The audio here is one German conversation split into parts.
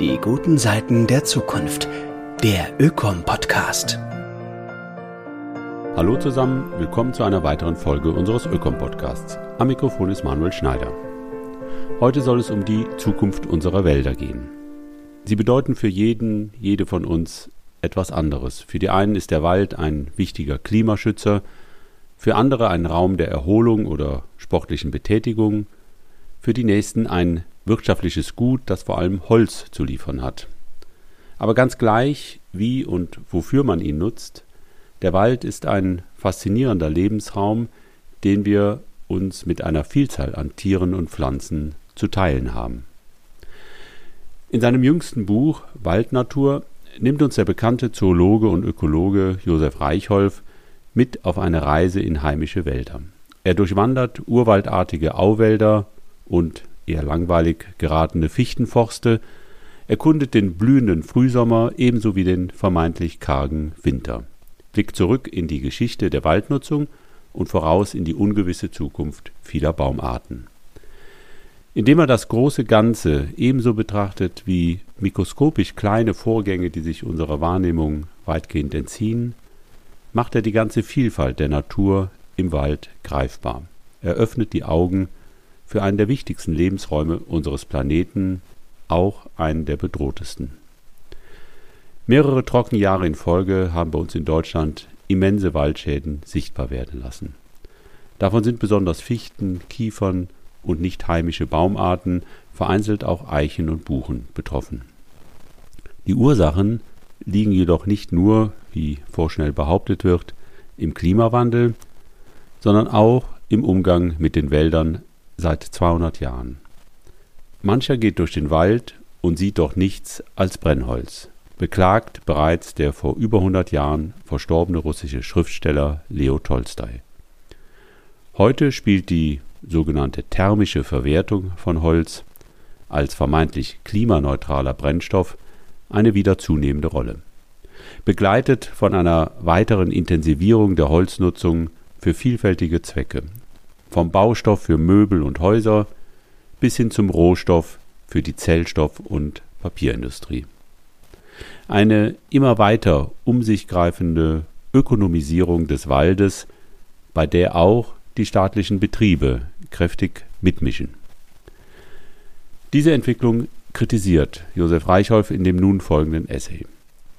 Die guten Seiten der Zukunft. Der Ökom-Podcast. Hallo zusammen, willkommen zu einer weiteren Folge unseres Ökom-Podcasts. Am Mikrofon ist Manuel Schneider. Heute soll es um die Zukunft unserer Wälder gehen. Sie bedeuten für jeden, jede von uns etwas anderes. Für die einen ist der Wald ein wichtiger Klimaschützer, für andere ein Raum der Erholung oder sportlichen Betätigung, für die nächsten ein wirtschaftliches Gut, das vor allem Holz zu liefern hat. Aber ganz gleich, wie und wofür man ihn nutzt, der Wald ist ein faszinierender Lebensraum, den wir uns mit einer Vielzahl an Tieren und Pflanzen zu teilen haben. In seinem jüngsten Buch Waldnatur nimmt uns der bekannte Zoologe und Ökologe Josef Reichholf mit auf eine Reise in heimische Wälder. Er durchwandert urwaldartige Auwälder und eher langweilig geratene Fichtenforste, erkundet den blühenden Frühsommer ebenso wie den vermeintlich kargen Winter, blickt zurück in die Geschichte der Waldnutzung und voraus in die ungewisse Zukunft vieler Baumarten. Indem er das große Ganze ebenso betrachtet wie mikroskopisch kleine Vorgänge, die sich unserer Wahrnehmung weitgehend entziehen, macht er die ganze Vielfalt der Natur im Wald greifbar. Er öffnet die Augen für einen der wichtigsten Lebensräume unseres Planeten, auch einen der bedrohtesten. Mehrere Trockenjahre in Folge haben bei uns in Deutschland immense Waldschäden sichtbar werden lassen. Davon sind besonders Fichten, Kiefern und nicht heimische Baumarten, vereinzelt auch Eichen und Buchen betroffen. Die Ursachen liegen jedoch nicht nur, wie vorschnell behauptet wird, im Klimawandel, sondern auch im Umgang mit den Wäldern seit 200 Jahren. Mancher geht durch den Wald und sieht doch nichts als Brennholz, beklagt bereits der vor über 100 Jahren verstorbene russische Schriftsteller Leo Tolstoi. Heute spielt die sogenannte thermische Verwertung von Holz als vermeintlich klimaneutraler Brennstoff eine wieder zunehmende Rolle. Begleitet von einer weiteren Intensivierung der Holznutzung für vielfältige Zwecke, vom Baustoff für Möbel und Häuser bis hin zum Rohstoff für die Zellstoff- und Papierindustrie. Eine immer weiter um sich greifende Ökonomisierung des Waldes, bei der auch die staatlichen Betriebe kräftig mitmischen. Diese Entwicklung kritisiert Josef Reichholf in dem nun folgenden Essay.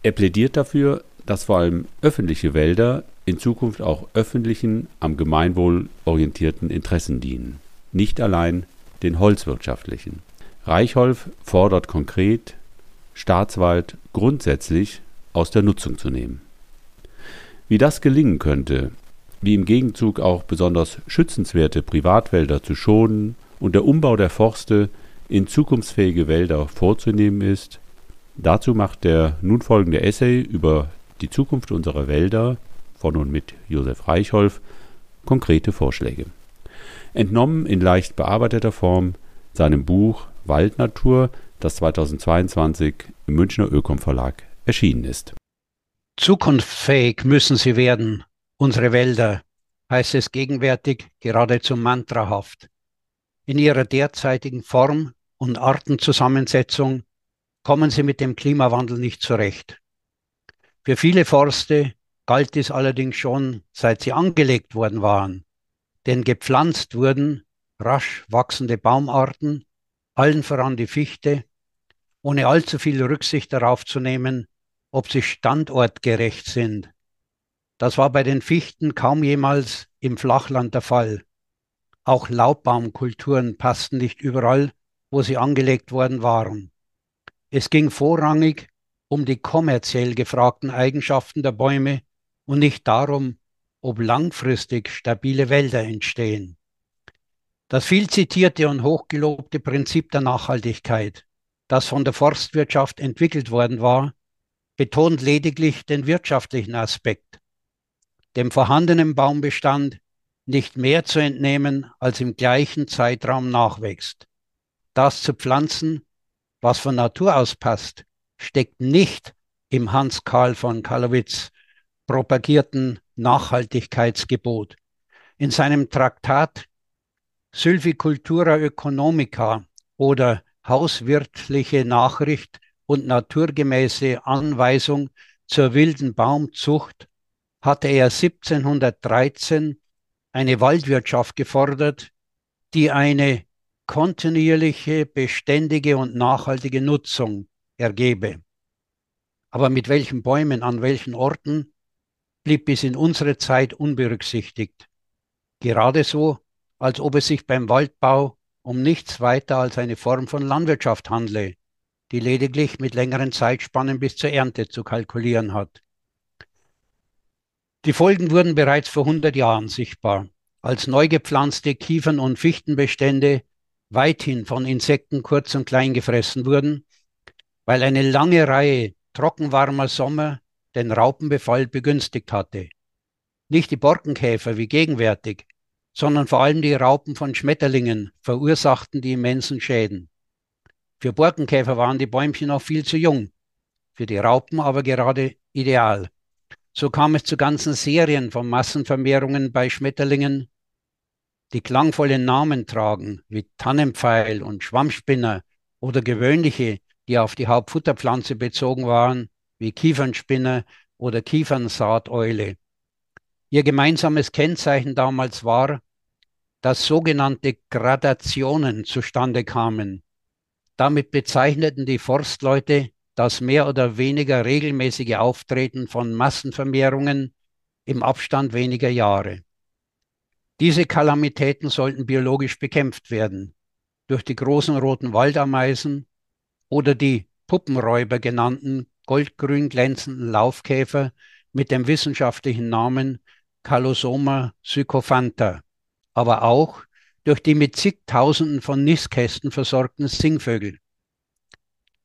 Er plädiert dafür, dass vor allem öffentliche Wälder in Zukunft auch öffentlichen, am Gemeinwohl orientierten Interessen dienen, nicht allein den holzwirtschaftlichen. Reichholf fordert konkret, Staatswald grundsätzlich aus der Nutzung zu nehmen. Wie das gelingen könnte, wie im Gegenzug auch besonders schützenswerte Privatwälder zu schonen und der Umbau der Forste in zukunftsfähige Wälder vorzunehmen ist, dazu macht der nun folgende Essay über die Zukunft unserer Wälder von und mit Josef Reichholf konkrete Vorschläge. Entnommen in leicht bearbeiteter Form seinem Buch Waldnatur, das 2022 im Münchner Ökom Verlag erschienen ist. Zukunftsfähig müssen sie werden, unsere Wälder, heißt es gegenwärtig geradezu mantrahaft. In ihrer derzeitigen Form und Artenzusammensetzung kommen sie mit dem Klimawandel nicht zurecht. Für viele Forste galt dies allerdings schon, seit sie angelegt worden waren, denn gepflanzt wurden rasch wachsende Baumarten, allen voran die Fichte, ohne allzu viel Rücksicht darauf zu nehmen, ob sie standortgerecht sind. Das war bei den Fichten kaum jemals im Flachland der Fall. Auch Laubbaumkulturen passten nicht überall, wo sie angelegt worden waren. Es ging vorrangig um die kommerziell gefragten Eigenschaften der Bäume und nicht darum, ob langfristig stabile Wälder entstehen. Das viel zitierte und hochgelobte Prinzip der Nachhaltigkeit, das von der Forstwirtschaft entwickelt worden war, betont lediglich den wirtschaftlichen Aspekt, dem vorhandenen Baumbestand nicht mehr zu entnehmen, als im gleichen Zeitraum nachwächst. Das zu pflanzen, was von Natur aus passt, steckt nicht im Hans Karl von Kalowitz propagierten Nachhaltigkeitsgebot. In seinem Traktat Sylvicultura Economica oder Hauswirtliche Nachricht und naturgemäße Anweisung zur wilden Baumzucht hatte er 1713 eine Waldwirtschaft gefordert, die eine kontinuierliche, beständige und nachhaltige Nutzung ergebe. Aber mit welchen Bäumen, an welchen Orten, blieb bis in unsere Zeit unberücksichtigt. Gerade so, als ob es sich beim Waldbau um nichts weiter als eine Form von Landwirtschaft handle, die lediglich mit längeren Zeitspannen bis zur Ernte zu kalkulieren hat. Die Folgen wurden bereits vor 100 Jahren sichtbar, als neu gepflanzte Kiefern- und Fichtenbestände weithin von Insekten kurz und klein gefressen wurden, weil eine lange Reihe trockenwarmer Sommer den Raupenbefall begünstigt hatte. Nicht die Borkenkäfer wie gegenwärtig, sondern vor allem die Raupen von Schmetterlingen verursachten die immensen Schäden. Für Borkenkäfer waren die Bäumchen noch viel zu jung, für die Raupen aber gerade ideal. So kam es zu ganzen Serien von Massenvermehrungen bei Schmetterlingen, die klangvolle Namen tragen, wie Tannenpfeil und Schwammspinner oder gewöhnliche, die auf die Hauptfutterpflanze bezogen waren, wie Kiefernspinner oder Kiefernsaateule. Ihr gemeinsames Kennzeichen damals war, dass sogenannte Gradationen zustande kamen. Damit bezeichneten die Forstleute das mehr oder weniger regelmäßige Auftreten von Massenvermehrungen im Abstand weniger Jahre. Diese Kalamitäten sollten biologisch bekämpft werden durch die großen roten Waldameisen oder die Puppenräuber genannten goldgrün glänzenden Laufkäfer mit dem wissenschaftlichen Namen Calosoma sycophanta, aber auch durch die mit zigtausenden von Nistkästen versorgten Singvögel.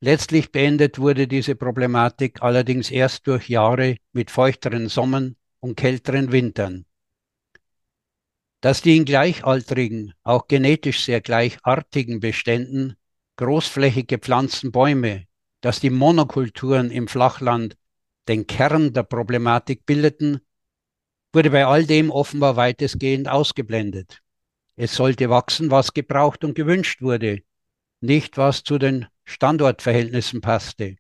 Letztlich beendet wurde diese Problematik allerdings erst durch Jahre mit feuchteren Sommern und kälteren Wintern. Dass die in gleichaltrigen, auch genetisch sehr gleichartigen Beständen großflächig gepflanzten Bäume, dass die Monokulturen im Flachland den Kern der Problematik bildeten, wurde bei all dem offenbar weitestgehend ausgeblendet. Es sollte wachsen, was gebraucht und gewünscht wurde, nicht was zu den Standortverhältnissen passte.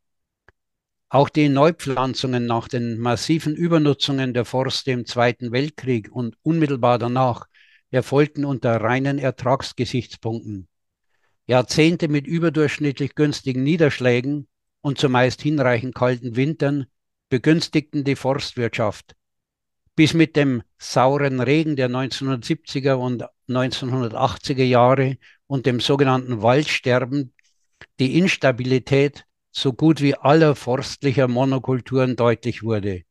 Auch die Neupflanzungen nach den massiven Übernutzungen der Forste im Zweiten Weltkrieg und unmittelbar danach erfolgten unter reinen Ertragsgesichtspunkten. Jahrzehnte mit überdurchschnittlich günstigen Niederschlägen und zumeist hinreichend kalten Wintern begünstigten die Forstwirtschaft, bis mit dem sauren Regen der 1970er und 1980er Jahre und dem sogenannten Waldsterben die Instabilität so gut wie aller forstlicher Monokulturen deutlich wurde.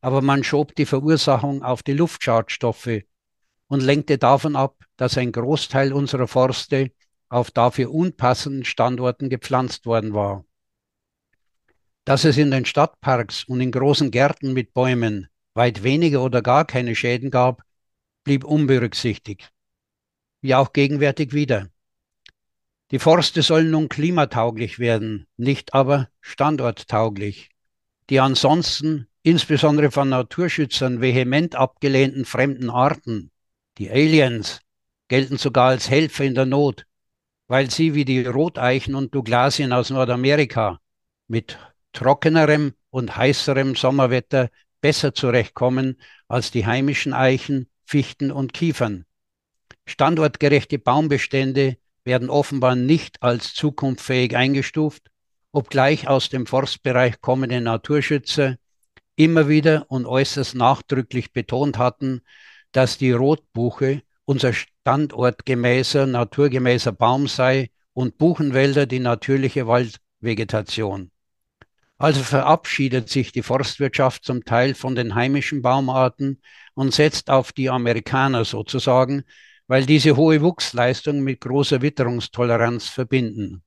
Aber man schob die Verursachung auf die Luftschadstoffe und lenkte davon ab, dass ein Großteil unserer Forste auf dafür unpassenden Standorten gepflanzt worden war. Dass es in den Stadtparks und in großen Gärten mit Bäumen weit weniger oder gar keine Schäden gab, blieb unberücksichtigt. Wie auch gegenwärtig wieder. Die Forste sollen nun klimatauglich werden, nicht aber standorttauglich. Die ansonsten, insbesondere von Naturschützern, vehement abgelehnten fremden Arten, die Aliens, gelten sogar als Helfer in der Not, weil sie wie die Roteichen und Douglasien aus Nordamerika mit trockenerem und heißerem Sommerwetter besser zurechtkommen als die heimischen Eichen, Fichten und Kiefern. Standortgerechte Baumbestände werden offenbar nicht als zukunftsfähig eingestuft, obgleich aus dem Forstbereich kommende Naturschützer immer wieder und äußerst nachdrücklich betont hatten, dass die Rotbuche unser standortgemäßer, naturgemäßer Baum sei und Buchenwälder die natürliche Waldvegetation. Also verabschiedet sich die Forstwirtschaft zum Teil von den heimischen Baumarten und setzt auf die Amerikaner sozusagen, weil diese hohe Wuchsleistung mit großer Witterungstoleranz verbinden.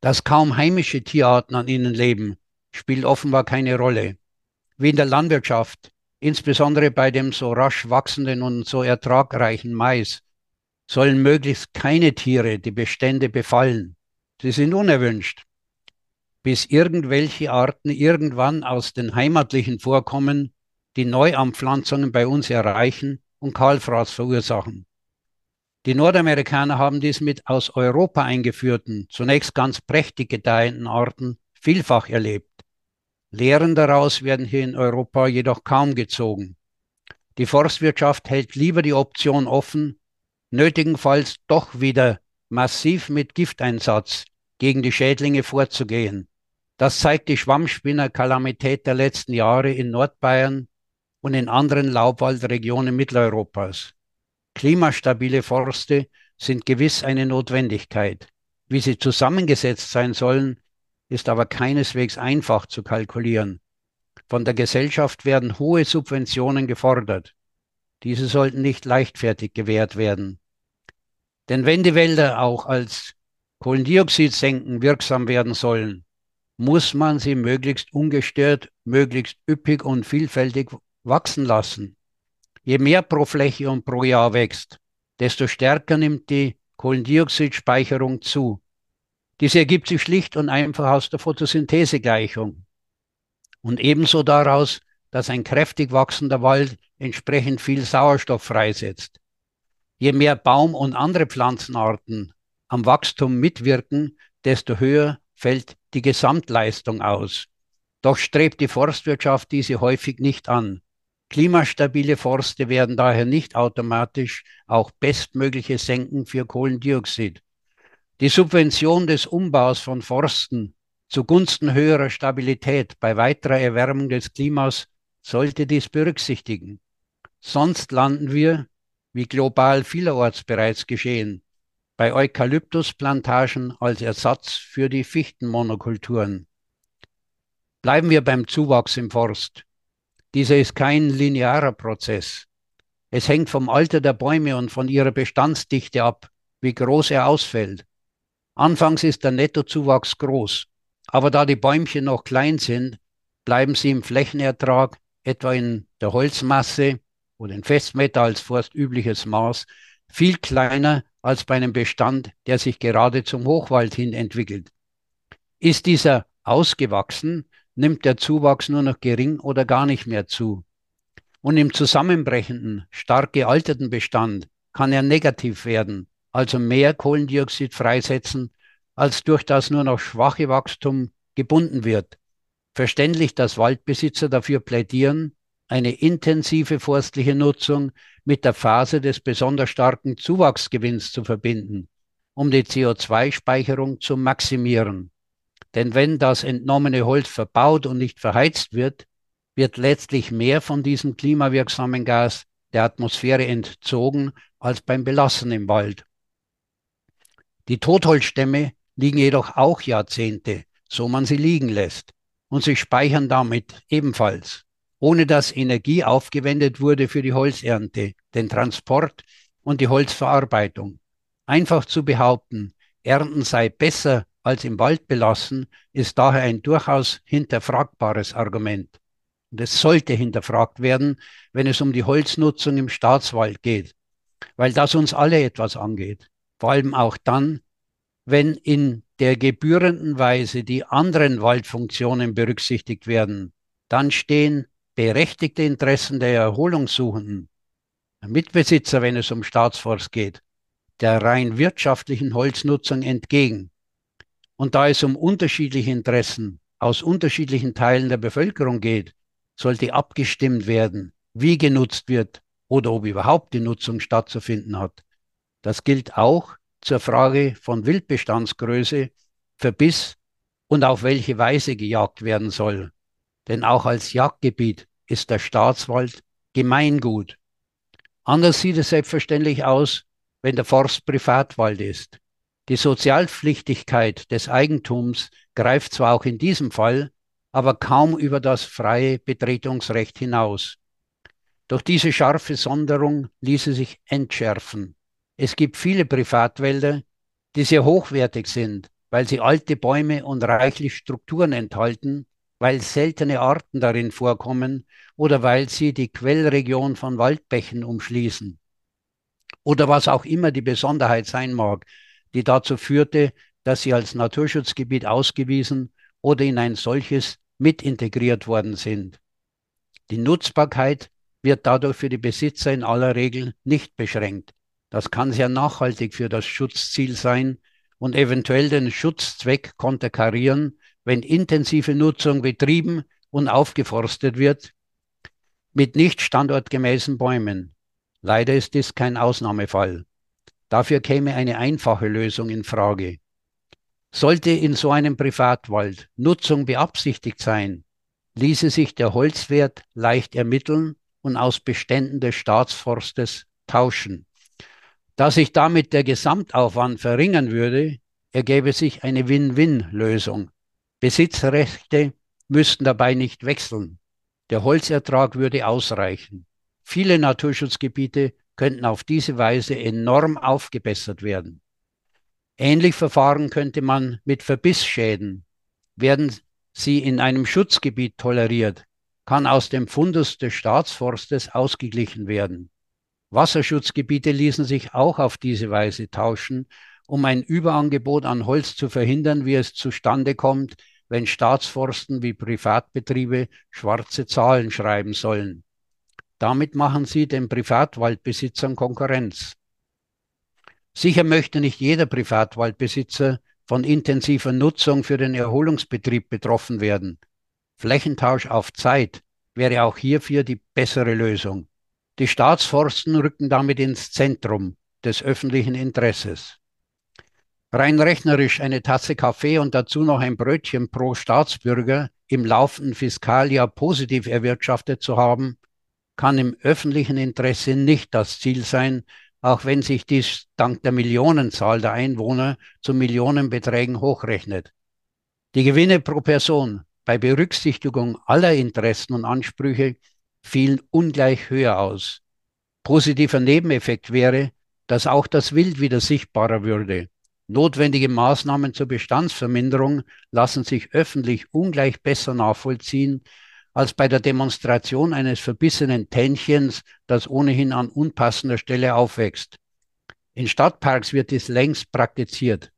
Dass kaum heimische Tierarten an ihnen leben, spielt offenbar keine Rolle. Wie in der Landwirtschaft, insbesondere bei dem so rasch wachsenden und so ertragreichen Mais, sollen möglichst keine Tiere die Bestände befallen. Sie sind unerwünscht bis irgendwelche Arten irgendwann aus den heimatlichen Vorkommen die Neuanpflanzungen bei uns erreichen und Kahlfraß verursachen. Die Nordamerikaner haben dies mit aus Europa eingeführten, zunächst ganz prächtig gedeihenden Arten vielfach erlebt. Lehren daraus werden hier in Europa jedoch kaum gezogen. Die Forstwirtschaft hält lieber die Option offen, nötigenfalls doch wieder massiv mit Gifteinsatz gegen die Schädlinge vorzugehen. Das zeigt die Schwammspinner-Kalamität der letzten Jahre in Nordbayern und in anderen Laubwaldregionen Mitteleuropas. Klimastabile Forste sind gewiss eine Notwendigkeit. Wie sie zusammengesetzt sein sollen, ist aber keineswegs einfach zu kalkulieren. Von der Gesellschaft werden hohe Subventionen gefordert. Diese sollten nicht leichtfertig gewährt werden. Denn wenn die Wälder auch als Kohlendioxidsenken wirksam werden sollen, muss man sie möglichst ungestört, möglichst üppig und vielfältig wachsen lassen. Je mehr pro Fläche und pro Jahr wächst, desto stärker nimmt die Kohlendioxidspeicherung zu. Dies ergibt sich schlicht und einfach aus der Photosynthesegleichung und ebenso daraus, dass ein kräftig wachsender Wald entsprechend viel Sauerstoff freisetzt. Je mehr Baum- und andere Pflanzenarten am Wachstum mitwirken, desto höher fällt die Gesamtleistung aus. Doch strebt die Forstwirtschaft diese häufig nicht an. Klimastabile Forste werden daher nicht automatisch auch bestmögliche Senken für Kohlendioxid. Die Subvention des Umbaus von Forsten zugunsten höherer Stabilität bei weiterer Erwärmung des Klimas sollte dies berücksichtigen. Sonst landen wir, wie global vielerorts bereits geschehen, bei Eukalyptusplantagen als Ersatz für die Fichtenmonokulturen. Bleiben wir beim Zuwachs im Forst. Dieser ist kein linearer Prozess. Es hängt vom Alter der Bäume und von ihrer Bestandsdichte ab, wie groß er ausfällt. Anfangs ist der Nettozuwachs groß, aber da die Bäumchen noch klein sind, bleiben sie im Flächenertrag, etwa in der Holzmasse oder in Festmeter als forstübliches Maß, viel kleiner als bei einem Bestand, der sich gerade zum Hochwald hin entwickelt. Ist dieser ausgewachsen, nimmt der Zuwachs nur noch gering oder gar nicht mehr zu. Und im zusammenbrechenden, stark gealterten Bestand kann er negativ werden, also mehr Kohlendioxid freisetzen, als durch das nur noch schwache Wachstum gebunden wird. Verständlich, dass Waldbesitzer dafür plädieren, eine intensive forstliche Nutzung mit der Phase des besonders starken Zuwachsgewinns zu verbinden, um die CO2-Speicherung zu maximieren. Denn wenn das entnommene Holz verbaut und nicht verheizt wird, wird letztlich mehr von diesem klimawirksamen Gas der Atmosphäre entzogen als beim Belassen im Wald. Die Totholzstämme liegen jedoch auch Jahrzehnte, so man sie liegen lässt, und sie speichern damit ebenfalls ohne dass Energie aufgewendet wurde für die Holzernte, den Transport und die Holzverarbeitung. Einfach zu behaupten, Ernten sei besser als im Wald belassen, ist daher ein durchaus hinterfragbares Argument. Und es sollte hinterfragt werden, wenn es um die Holznutzung im Staatswald geht, weil das uns alle etwas angeht. Vor allem auch dann, wenn in der gebührenden Weise die anderen Waldfunktionen berücksichtigt werden, dann stehen berechtigte Interessen der Erholungssuchenden, Mitbesitzer, wenn es um Staatsforst geht, der rein wirtschaftlichen Holznutzung entgegen. Und da es um unterschiedliche Interessen aus unterschiedlichen Teilen der Bevölkerung geht, sollte abgestimmt werden, wie genutzt wird oder ob überhaupt die Nutzung stattzufinden hat. Das gilt auch zur Frage von Wildbestandsgröße, Verbiss und auf welche Weise gejagt werden soll denn auch als Jagdgebiet ist der Staatswald Gemeingut. Anders sieht es selbstverständlich aus, wenn der Forst Privatwald ist. Die Sozialpflichtigkeit des Eigentums greift zwar auch in diesem Fall, aber kaum über das freie Betretungsrecht hinaus. Durch diese scharfe Sonderung ließe sich entschärfen. Es gibt viele Privatwälder, die sehr hochwertig sind, weil sie alte Bäume und reichlich Strukturen enthalten, weil seltene Arten darin vorkommen oder weil sie die Quellregion von Waldbächen umschließen. Oder was auch immer die Besonderheit sein mag, die dazu führte, dass sie als Naturschutzgebiet ausgewiesen oder in ein solches mit integriert worden sind. Die Nutzbarkeit wird dadurch für die Besitzer in aller Regel nicht beschränkt. Das kann sehr nachhaltig für das Schutzziel sein und eventuell den Schutzzweck konterkarieren, wenn intensive Nutzung betrieben und aufgeforstet wird mit nicht standortgemäßen Bäumen. Leider ist dies kein Ausnahmefall. Dafür käme eine einfache Lösung in Frage. Sollte in so einem Privatwald Nutzung beabsichtigt sein, ließe sich der Holzwert leicht ermitteln und aus Beständen des Staatsforstes tauschen. Da sich damit der Gesamtaufwand verringern würde, ergäbe sich eine Win-Win-Lösung. Besitzrechte müssten dabei nicht wechseln. Der Holzertrag würde ausreichen. Viele Naturschutzgebiete könnten auf diese Weise enorm aufgebessert werden. Ähnlich verfahren könnte man mit Verbissschäden. Werden sie in einem Schutzgebiet toleriert, kann aus dem Fundus des Staatsforstes ausgeglichen werden. Wasserschutzgebiete ließen sich auch auf diese Weise tauschen, um ein Überangebot an Holz zu verhindern, wie es zustande kommt, wenn Staatsforsten wie Privatbetriebe schwarze Zahlen schreiben sollen. Damit machen sie den Privatwaldbesitzern Konkurrenz. Sicher möchte nicht jeder Privatwaldbesitzer von intensiver Nutzung für den Erholungsbetrieb betroffen werden. Flächentausch auf Zeit wäre auch hierfür die bessere Lösung. Die Staatsforsten rücken damit ins Zentrum des öffentlichen Interesses. Rein rechnerisch eine Tasse Kaffee und dazu noch ein Brötchen pro Staatsbürger im laufenden Fiskaljahr positiv erwirtschaftet zu haben, kann im öffentlichen Interesse nicht das Ziel sein, auch wenn sich dies dank der Millionenzahl der Einwohner zu Millionenbeträgen hochrechnet. Die Gewinne pro Person bei Berücksichtigung aller Interessen und Ansprüche fielen ungleich höher aus. Positiver Nebeneffekt wäre, dass auch das Wild wieder sichtbarer würde. Notwendige Maßnahmen zur Bestandsverminderung lassen sich öffentlich ungleich besser nachvollziehen als bei der Demonstration eines verbissenen Tännchens, das ohnehin an unpassender Stelle aufwächst. In Stadtparks wird dies längst praktiziert.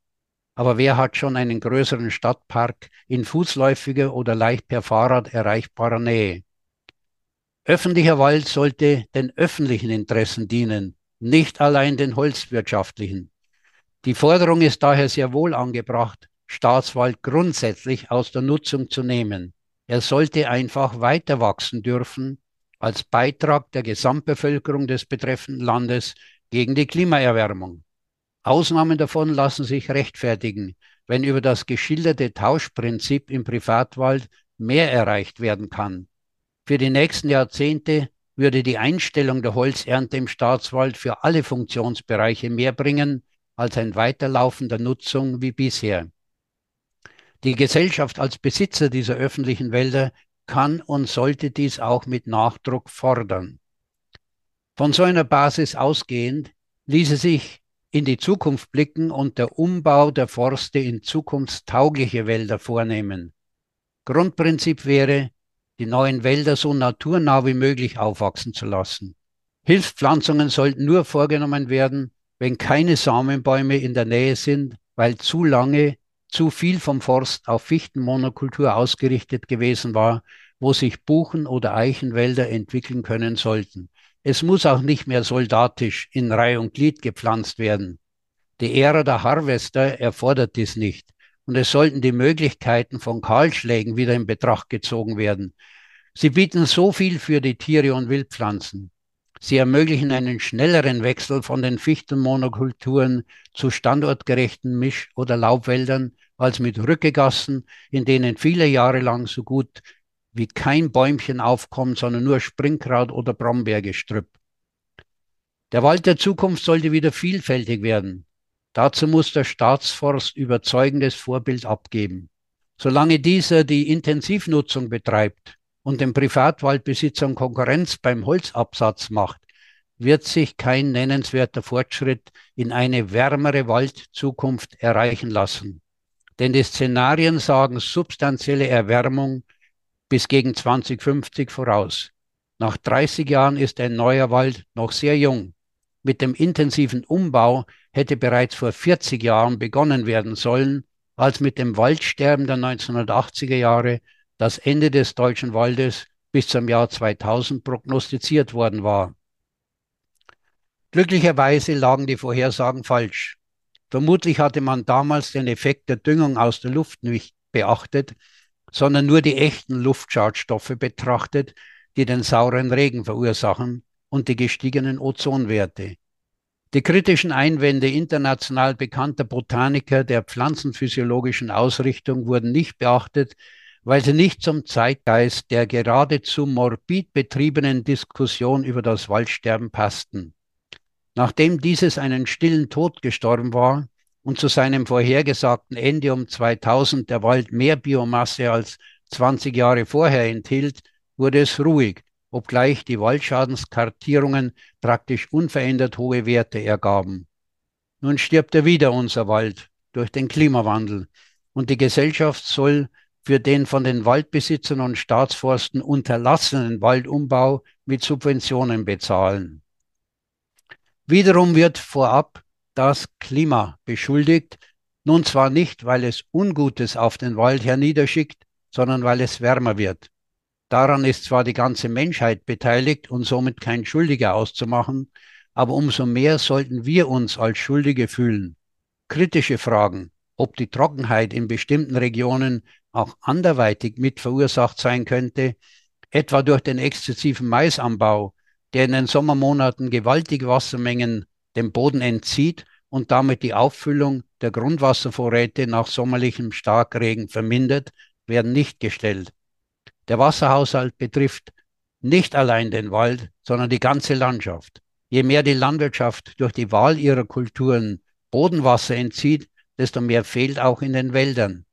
Aber wer hat schon einen größeren Stadtpark in fußläufiger oder leicht per Fahrrad erreichbarer Nähe? Öffentlicher Wald sollte den öffentlichen Interessen dienen, nicht allein den holzwirtschaftlichen. Die Forderung ist daher sehr wohl angebracht, Staatswald grundsätzlich aus der Nutzung zu nehmen. Er sollte einfach weiter wachsen dürfen als Beitrag der Gesamtbevölkerung des betreffenden Landes gegen die Klimaerwärmung. Ausnahmen davon lassen sich rechtfertigen, wenn über das geschilderte Tauschprinzip im Privatwald mehr erreicht werden kann. Für die nächsten Jahrzehnte würde die Einstellung der Holzernte im Staatswald für alle Funktionsbereiche mehr bringen als ein Weiterlaufen der Nutzung wie bisher. Die Gesellschaft als Besitzer dieser öffentlichen Wälder kann und sollte dies auch mit Nachdruck fordern. Von so einer Basis ausgehend ließe sich in die Zukunft blicken und der Umbau der Forste in zukunftstaugliche Wälder vornehmen. Grundprinzip wäre, die neuen Wälder so naturnah wie möglich aufwachsen zu lassen. Hilfspflanzungen sollten nur vorgenommen werden, wenn keine Samenbäume in der Nähe sind, weil zu lange zu viel vom Forst auf Fichtenmonokultur ausgerichtet gewesen war, wo sich Buchen- oder Eichenwälder entwickeln können sollten. Es muss auch nicht mehr soldatisch in Reihe und Glied gepflanzt werden. Die Ära der Harvester erfordert dies nicht. Und es sollten die Möglichkeiten von Kahlschlägen wieder in Betracht gezogen werden. Sie bieten so viel für die Tiere und Wildpflanzen. Sie ermöglichen einen schnelleren Wechsel von den Fichtenmonokulturen zu standortgerechten Misch- oder Laubwäldern als mit Rückegassen, in denen viele Jahre lang so gut wie kein Bäumchen aufkommt, sondern nur Springkraut oder Brombeergestrüpp. Der Wald der Zukunft sollte wieder vielfältig werden. Dazu muss der Staatsforst überzeugendes Vorbild abgeben. Solange dieser die Intensivnutzung betreibt, und den Privatwaldbesitzern Konkurrenz beim Holzabsatz macht, wird sich kein nennenswerter Fortschritt in eine wärmere Waldzukunft erreichen lassen. Denn die Szenarien sagen substanzielle Erwärmung bis gegen 2050 voraus. Nach 30 Jahren ist ein neuer Wald noch sehr jung. Mit dem intensiven Umbau hätte bereits vor 40 Jahren begonnen werden sollen, als mit dem Waldsterben der 1980er Jahre das Ende des deutschen Waldes bis zum Jahr 2000 prognostiziert worden war. Glücklicherweise lagen die Vorhersagen falsch. Vermutlich hatte man damals den Effekt der Düngung aus der Luft nicht beachtet, sondern nur die echten Luftschadstoffe betrachtet, die den sauren Regen verursachen und die gestiegenen Ozonwerte. Die kritischen Einwände international bekannter Botaniker der pflanzenphysiologischen Ausrichtung wurden nicht beachtet, weil sie nicht zum Zeitgeist der geradezu morbid betriebenen Diskussion über das Waldsterben passten. Nachdem dieses einen stillen Tod gestorben war und zu seinem vorhergesagten Ende um 2000 der Wald mehr Biomasse als 20 Jahre vorher enthielt, wurde es ruhig, obgleich die Waldschadenskartierungen praktisch unverändert hohe Werte ergaben. Nun stirbt er wieder unser Wald durch den Klimawandel und die Gesellschaft soll für den von den Waldbesitzern und Staatsforsten unterlassenen Waldumbau mit Subventionen bezahlen. Wiederum wird vorab das Klima beschuldigt, nun zwar nicht, weil es Ungutes auf den Wald herniederschickt, sondern weil es wärmer wird. Daran ist zwar die ganze Menschheit beteiligt und somit kein Schuldiger auszumachen, aber umso mehr sollten wir uns als Schuldige fühlen. Kritische Fragen, ob die Trockenheit in bestimmten Regionen auch anderweitig mit verursacht sein könnte, etwa durch den exzessiven Maisanbau, der in den Sommermonaten gewaltige Wassermengen dem Boden entzieht und damit die Auffüllung der Grundwasservorräte nach sommerlichem Starkregen vermindert, werden nicht gestellt. Der Wasserhaushalt betrifft nicht allein den Wald, sondern die ganze Landschaft. Je mehr die Landwirtschaft durch die Wahl ihrer Kulturen Bodenwasser entzieht, desto mehr fehlt auch in den Wäldern.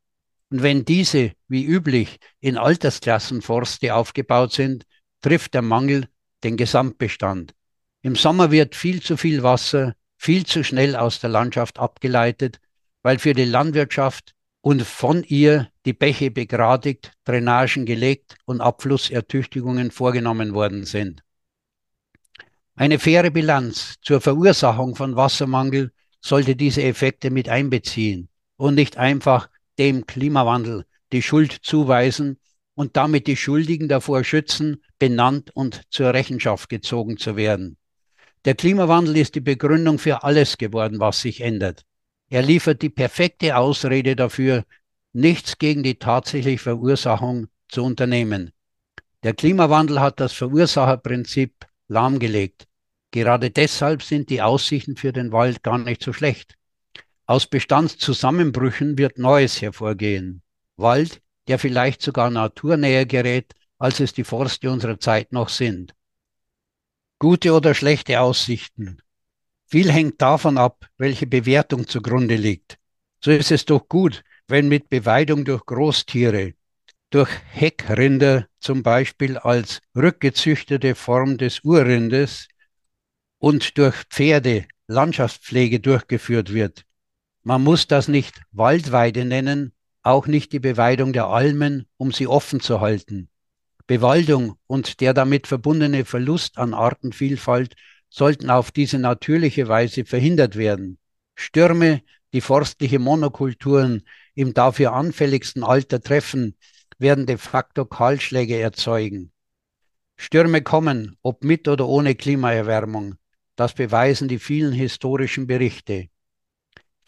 Und wenn diese, wie üblich, in Altersklassenforste aufgebaut sind, trifft der Mangel den Gesamtbestand. Im Sommer wird viel zu viel Wasser viel zu schnell aus der Landschaft abgeleitet, weil für die Landwirtschaft und von ihr die Bäche begradigt, Drainagen gelegt und Abflussertüchtigungen vorgenommen worden sind. Eine faire Bilanz zur Verursachung von Wassermangel sollte diese Effekte mit einbeziehen und nicht einfach dem Klimawandel die Schuld zuweisen und damit die Schuldigen davor schützen, benannt und zur Rechenschaft gezogen zu werden. Der Klimawandel ist die Begründung für alles geworden, was sich ändert. Er liefert die perfekte Ausrede dafür, nichts gegen die tatsächliche Verursachung zu unternehmen. Der Klimawandel hat das Verursacherprinzip lahmgelegt. Gerade deshalb sind die Aussichten für den Wald gar nicht so schlecht. Aus Bestandszusammenbrüchen wird Neues hervorgehen. Wald, der vielleicht sogar naturnäher gerät, als es die Forste unserer Zeit noch sind. Gute oder schlechte Aussichten. Viel hängt davon ab, welche Bewertung zugrunde liegt. So ist es doch gut, wenn mit Beweidung durch Großtiere, durch Heckrinder zum Beispiel als rückgezüchtete Form des Urrindes und durch Pferde Landschaftspflege durchgeführt wird. Man muss das nicht Waldweide nennen, auch nicht die Beweidung der Almen, um sie offen zu halten. Bewaldung und der damit verbundene Verlust an Artenvielfalt sollten auf diese natürliche Weise verhindert werden. Stürme, die forstliche Monokulturen im dafür anfälligsten Alter treffen, werden de facto Kahlschläge erzeugen. Stürme kommen, ob mit oder ohne Klimaerwärmung. Das beweisen die vielen historischen Berichte.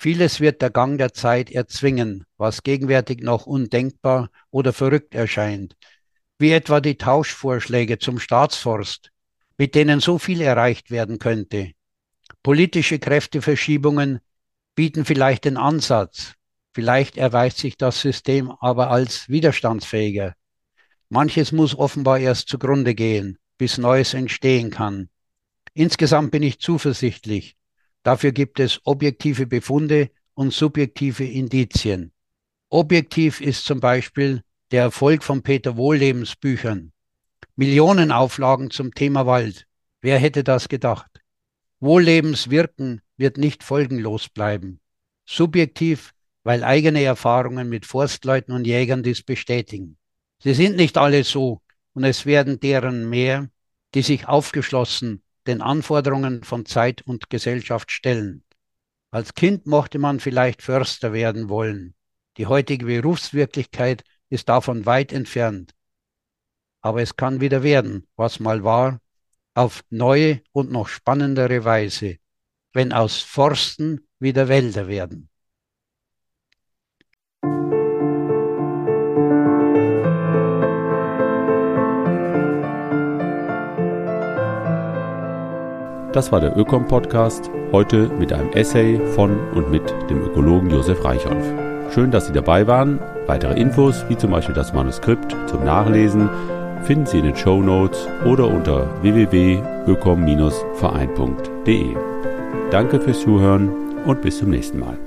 Vieles wird der Gang der Zeit erzwingen, was gegenwärtig noch undenkbar oder verrückt erscheint, wie etwa die Tauschvorschläge zum Staatsforst, mit denen so viel erreicht werden könnte. Politische Kräfteverschiebungen bieten vielleicht den Ansatz, vielleicht erweist sich das System aber als widerstandsfähiger. Manches muss offenbar erst zugrunde gehen, bis Neues entstehen kann. Insgesamt bin ich zuversichtlich. Dafür gibt es objektive Befunde und subjektive Indizien. Objektiv ist zum Beispiel der Erfolg von Peter Wohllebens Büchern. Millionen Auflagen zum Thema Wald. Wer hätte das gedacht? Wohllebens Wirken wird nicht folgenlos bleiben. Subjektiv, weil eigene Erfahrungen mit Forstleuten und Jägern dies bestätigen. Sie sind nicht alle so und es werden deren mehr, die sich aufgeschlossen den Anforderungen von Zeit und Gesellschaft stellen. Als Kind mochte man vielleicht Förster werden wollen. Die heutige Berufswirklichkeit ist davon weit entfernt. Aber es kann wieder werden, was mal war, auf neue und noch spannendere Weise, wenn aus Forsten wieder Wälder werden. Das war der Ökom-Podcast, heute mit einem Essay von und mit dem Ökologen Josef Reichholf. Schön, dass Sie dabei waren. Weitere Infos, wie zum Beispiel das Manuskript zum Nachlesen, finden Sie in den Show Notes oder unter www.ökom-verein.de. Danke fürs Zuhören und bis zum nächsten Mal.